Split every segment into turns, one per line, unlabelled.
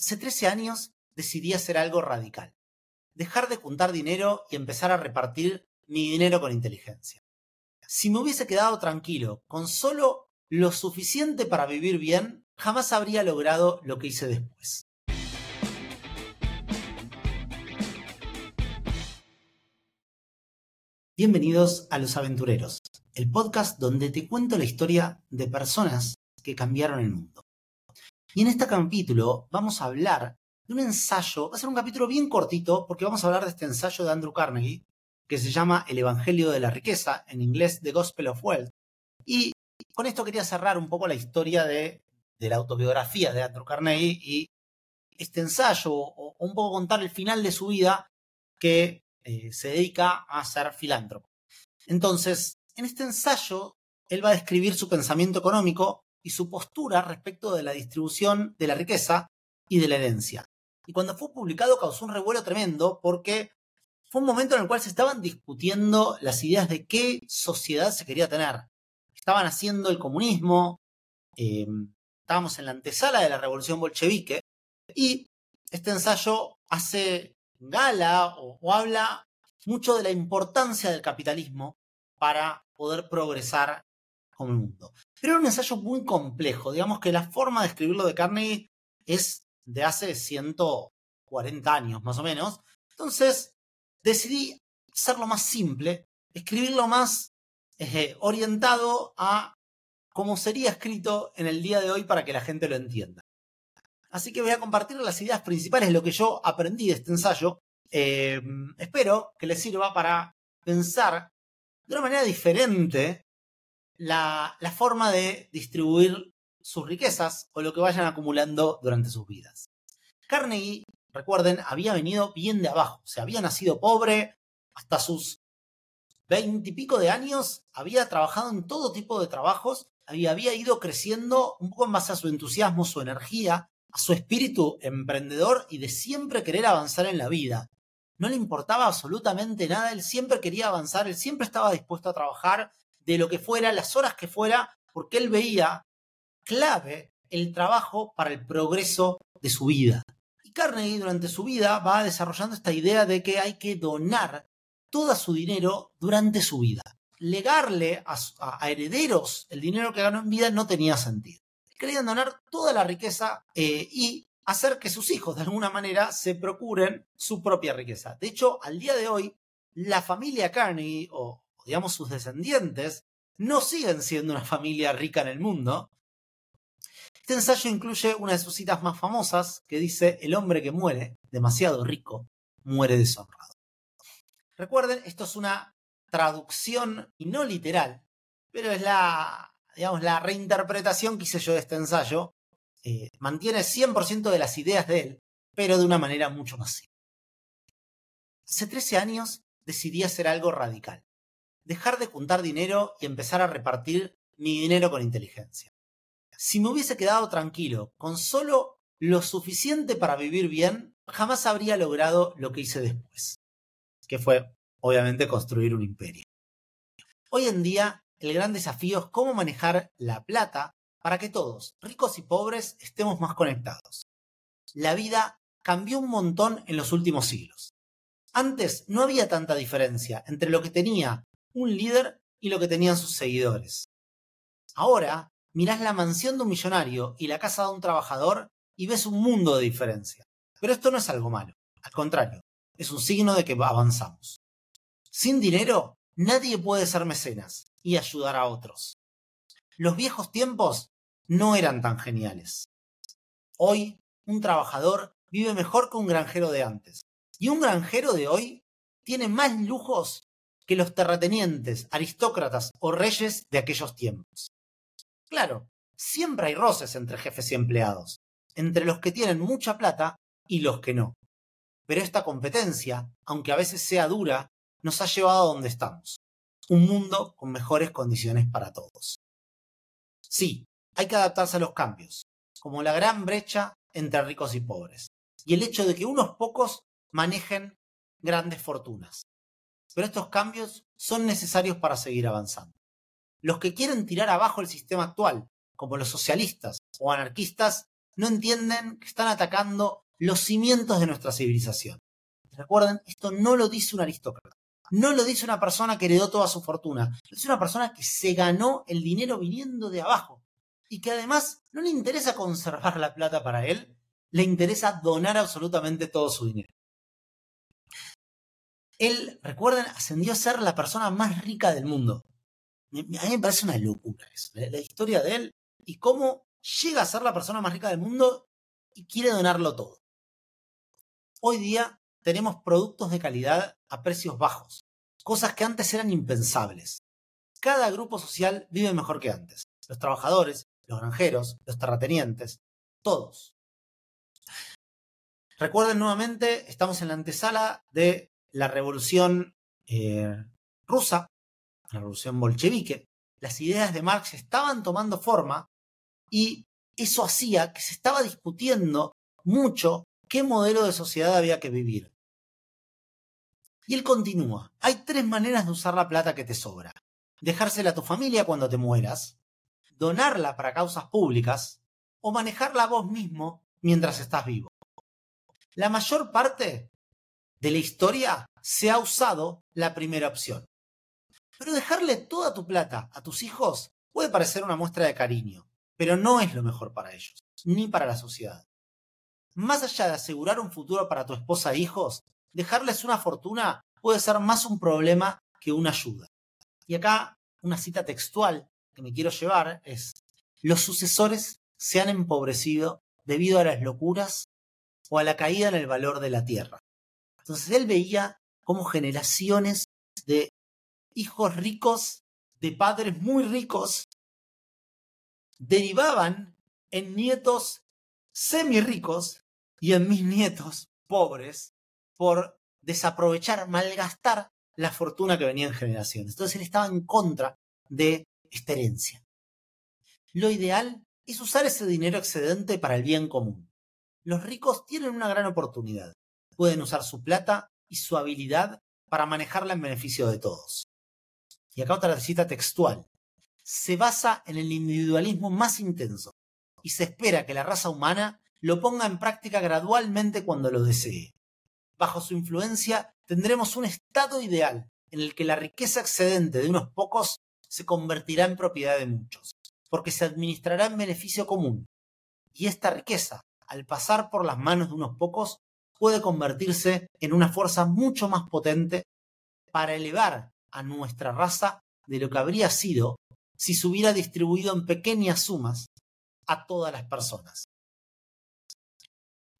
Hace 13 años decidí hacer algo radical. Dejar de juntar dinero y empezar a repartir mi dinero con inteligencia. Si me hubiese quedado tranquilo con solo lo suficiente para vivir bien, jamás habría logrado lo que hice después. Bienvenidos a Los Aventureros, el podcast donde te cuento la historia de personas que cambiaron el mundo. Y en este capítulo vamos a hablar de un ensayo, va a ser un capítulo bien cortito porque vamos a hablar de este ensayo de Andrew Carnegie que se llama El Evangelio de la Riqueza, en inglés The Gospel of Wealth. Y con esto quería cerrar un poco la historia de, la autobiografía de Andrew Carnegie y este ensayo, o, un poco contar el final de su vida que eh, se dedica a ser filántropo. Entonces, en este ensayo, él va a describir su pensamiento económico y su postura respecto de la distribución de la riqueza y de la herencia. Y cuando fue publicado causó un revuelo tremendo porque fue un momento en el cual se estaban discutiendo las ideas de qué sociedad se quería tener. Estaban haciendo el comunismo, em, estábamos en la antesala de la revolución bolchevique y este ensayo hace gala o habla mucho de la importancia del capitalismo para poder progresar como el mundo. Pero era un ensayo muy complejo. Digamos que la forma de escribirlo de Carnegie es de hace 140 años más o menos. Entonces decidí hacerlo más simple, escribirlo más eh, orientado a cómo sería escrito en el día de hoy para que la gente lo entienda. Así que voy a compartir las ideas principales, lo que yo aprendí de este ensayo. Eh, espero que les sirva para pensar de una manera diferente la, forma de distribuir sus riquezas o lo que vayan acumulando durante sus vidas. Carnegie, recuerden, había venido bien de abajo, o sea, había nacido pobre, hasta sus veintipico de años había trabajado en todo tipo de trabajos y había ido creciendo un poco en base a su entusiasmo, su energía, a su espíritu emprendedor y de siempre querer avanzar en la vida. No le importaba absolutamente nada, él siempre quería avanzar, él siempre estaba dispuesto a trabajar de lo que fuera, las horas que fuera, porque él veía clave el trabajo para el progreso de su vida. Y Carnegie durante su vida va desarrollando esta idea de que hay que donar todo su dinero durante su vida. Legarle a, herederos el dinero que ganó en vida no tenía sentido. Querían donar toda la riqueza eh, y hacer que sus hijos de alguna manera se procuren su propia riqueza. De hecho, al día de hoy, la familia Carnegie o digamos sus descendientes, no siguen siendo una familia rica en el mundo. Este ensayo incluye una de sus citas más famosas que dice, el hombre que muere demasiado rico muere deshonrado. Recuerden, esto es una traducción y no literal, pero es la, digamos, la reinterpretación que hice yo de este ensayo. Eh, mantiene 100% de las ideas de él, pero de una manera mucho más simple. Hace 13 años decidí hacer algo radical dejar de juntar dinero y empezar a repartir mi dinero con inteligencia. Si me hubiese quedado tranquilo con solo lo suficiente para vivir bien, jamás habría logrado lo que hice después, que fue, obviamente, construir un imperio. Hoy en día, el gran desafío es cómo manejar la plata para que todos, ricos y pobres, estemos más conectados. La vida cambió un montón en los últimos siglos. Antes no había tanta diferencia entre lo que tenía un líder y lo que tenían sus seguidores. Ahora, mirás la mansión de un millonario y la casa de un trabajador y ves un mundo de diferencia. Pero esto no es algo malo, al contrario, es un signo de que avanzamos. Sin dinero, nadie puede ser mecenas y ayudar a otros. Los viejos tiempos no eran tan geniales. Hoy, un trabajador vive mejor que un granjero de antes. Y un granjero de hoy tiene más lujos que los terratenientes, aristócratas o reyes de aquellos tiempos. Claro, siempre hay roces entre jefes y empleados, entre los que tienen mucha plata y los que no. Pero esta competencia, aunque a veces sea dura, nos ha llevado a donde estamos. Un mundo con mejores condiciones para todos. Sí, hay que adaptarse a los cambios, como la gran brecha entre ricos y pobres, y el hecho de que unos pocos manejen grandes fortunas pero estos cambios son necesarios para seguir avanzando. Los que quieren tirar abajo el sistema actual, como los socialistas o anarquistas, no entienden que están atacando los cimientos de nuestra civilización. Recuerden, esto no lo dice un aristócrata. No lo dice una persona que heredó toda su fortuna. Lo dice una persona que se ganó el dinero viniendo de abajo. Y que además no le interesa conservar la plata para él, le interesa donar absolutamente todo su dinero. Él, recuerden, ascendió a ser la persona más rica del mundo. A mí me parece una locura eso, la, historia de él y cómo llega a ser la persona más rica del mundo y quiere donarlo todo. Hoy día tenemos productos de calidad a precios bajos, cosas que antes eran impensables. Cada grupo social vive mejor que antes. Los trabajadores, los granjeros, los terratenientes, todos. Recuerden nuevamente, estamos en la antesala de la revolución eh, rusa, la revolución bolchevique. Las ideas de Marx estaban tomando forma y eso hacía que se estaba discutiendo mucho qué modelo de sociedad había que vivir. Y él continúa. Hay tres maneras de usar la plata que te sobra. Dejársela a tu familia cuando te mueras, donarla para causas públicas o manejarla vos mismo mientras estás vivo. La mayor parte de la historia se ha usado la primera opción. Pero dejarle toda tu plata a tus hijos puede parecer una muestra de cariño, pero no es lo mejor para ellos, ni para la sociedad. Más allá de asegurar un futuro para tu esposa e hijos, dejarles una fortuna puede ser más un problema que una ayuda. Y acá una cita textual que me quiero llevar es, los sucesores se han empobrecido debido a las locuras o a la caída en el valor de la tierra. Entonces él veía cómo generaciones de hijos ricos, de padres muy ricos, derivaban en nietos semi ricos y en mis nietos pobres por desaprovechar, malgastar la fortuna que venía en generaciones. Entonces él estaba en contra de esta herencia. Lo ideal es usar ese dinero excedente para el bien común. Los ricos tienen una gran oportunidad. Pueden usar su plata y su habilidad para manejarla en beneficio de todos. Y acá otra cita textual. Se basa en el individualismo más intenso y se espera que la raza humana lo ponga en práctica gradualmente cuando lo desee. Bajo su influencia tendremos un estado ideal en el que la riqueza excedente de unos pocos se convertirá en propiedad de muchos, porque se administrará en beneficio común. Y esta riqueza, al pasar por las manos de unos pocos, puede convertirse en una fuerza mucho más potente para elevar a nuestra raza de lo que habría sido si se hubiera distribuido en pequeñas sumas a todas las personas.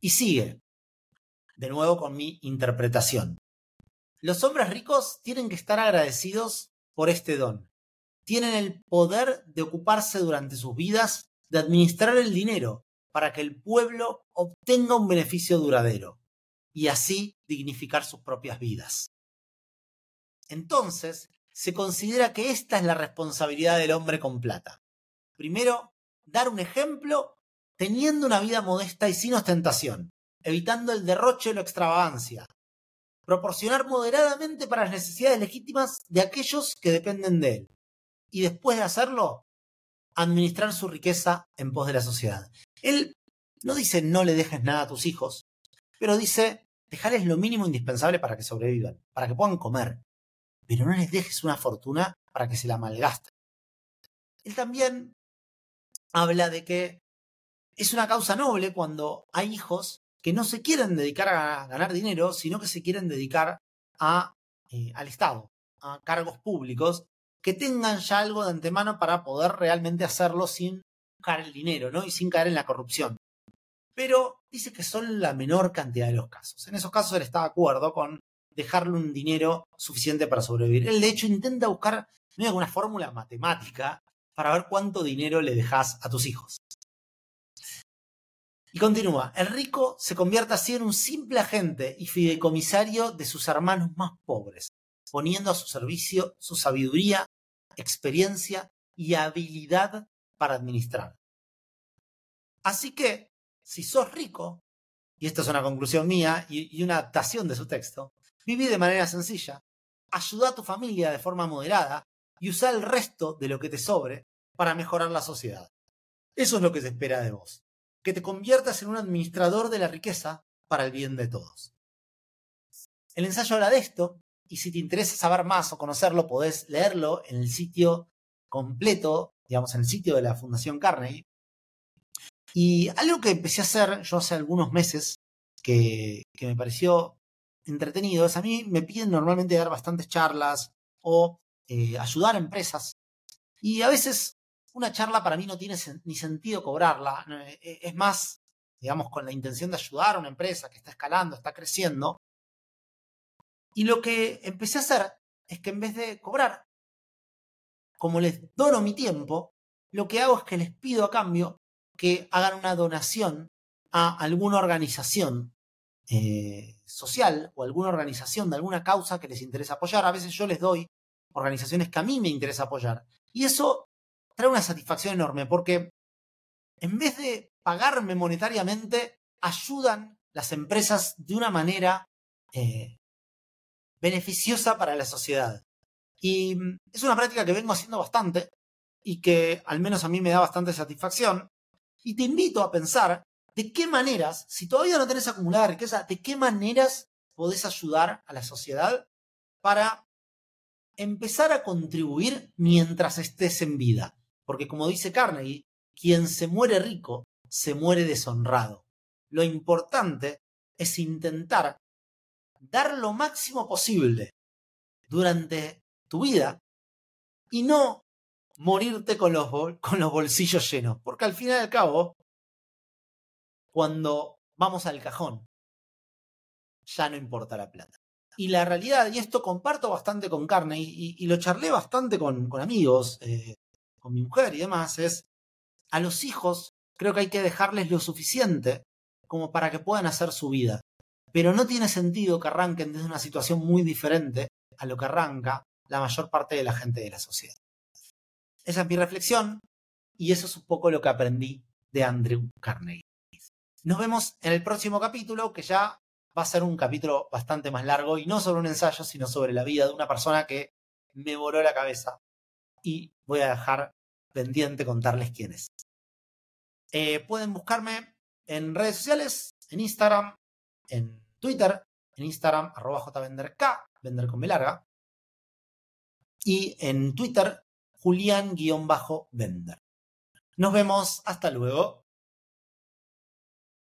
Y sigue, de nuevo con mi interpretación. Los hombres ricos tienen que estar agradecidos por este don. Tienen el poder de ocuparse durante sus vidas de administrar el dinero para que el pueblo obtenga un beneficio duradero y así dignificar sus propias vidas. Entonces, se considera que esta es la responsabilidad del hombre con plata. Primero, dar un ejemplo teniendo una vida modesta y sin ostentación, evitando el derroche o la extravagancia. Proporcionar moderadamente para las necesidades legítimas de aquellos que dependen de él. Y después de hacerlo, administrar su riqueza en pos de la sociedad. Él no dice no le dejes nada a tus hijos, pero dice dejarles lo mínimo indispensable para que sobrevivan, para que puedan comer, pero no les dejes una fortuna para que se la malgasten. Él también habla de que es una causa noble cuando hay hijos que no se quieren dedicar a ganar dinero, sino que se quieren dedicar a, eh, al Estado, a cargos públicos, que tengan ya algo de antemano para poder realmente hacerlo sin buscar el dinero, ¿no? Y sin caer en la corrupción. Pero dice que son la menor cantidad de los casos. En esos casos él está de acuerdo con dejarle un dinero suficiente para sobrevivir. Él, de hecho, intenta buscar una fórmula matemática para ver cuánto dinero le dejas a tus hijos. Y continúa, el rico se convierte así en un simple agente y fideicomisario de sus hermanos más pobres, poniendo a su servicio su sabiduría, experiencia y habilidad para administrar. Así que, si sos rico, y esta es una conclusión mía y, una adaptación de su texto, Viví de manera sencilla, ayuda a tu familia de forma moderada y usa el resto de lo que te sobre para mejorar la sociedad. Eso es lo que se espera de vos. que te conviertas en un administrador de la riqueza para el bien de todos. El ensayo habla de esto, y si te interesa saber más o conocerlo, podés leerlo en el sitio completo, digamos, en el sitio de la Fundación Carnegie. Y algo que empecé a hacer yo hace algunos meses, que, me pareció entretenido, es a mí me piden normalmente dar bastantes charlas o eh, ayudar a empresas. Y a veces una charla para mí no tiene ni sentido cobrarla. Eh, es más, digamos, con la intención de ayudar a una empresa que está escalando, está creciendo. Y lo que empecé a hacer es que en vez de cobrar, como les dono mi tiempo, lo que hago es que les pido a cambio que hagan una donación a alguna organización eh, social o alguna organización de alguna causa que les interesa apoyar. A veces yo les doy organizaciones que a mí me interesa apoyar. Y eso trae una satisfacción enorme porque en vez de pagarme monetariamente, ayudan las empresas de una manera eh, beneficiosa para la sociedad. Y mm, es una práctica que vengo haciendo bastante y que al menos a mí me da bastante satisfacción. Y te invito a pensar de qué maneras, si todavía no tenés acumulada riqueza, de qué maneras podés ayudar a la sociedad para empezar a contribuir mientras estés en vida. Porque como dice Carnegie, quien se muere rico se muere deshonrado. Lo importante es intentar dar lo máximo posible durante tu vida y no morirte con los, con los bolsillos llenos. Porque al fin y al cabo, cuando vamos al cajón, ya no importa la plata. Y la realidad, y esto comparto bastante con Carne, y, lo charlé bastante con, amigos, eh, con mi mujer y demás, es a los hijos creo que hay que dejarles lo suficiente como para que puedan hacer su vida. Pero no tiene sentido que arranquen desde una situación muy diferente a lo que arranca la mayor parte de la gente de la sociedad. Esa es mi reflexión y eso es un poco lo que aprendí de Andrew Carnegie. Nos vemos en el próximo capítulo, que ya va a ser un capítulo bastante más largo y no sobre un ensayo, sino sobre la vida de una persona que me voló la cabeza. Y voy a dejar pendiente contarles quién es. Eh, pueden buscarme en redes sociales, en Instagram, en Twitter, en Instagram, arroba jvenderk, vender con B larga. Y en Twitter, Julián-Vender. Nos vemos, hasta luego.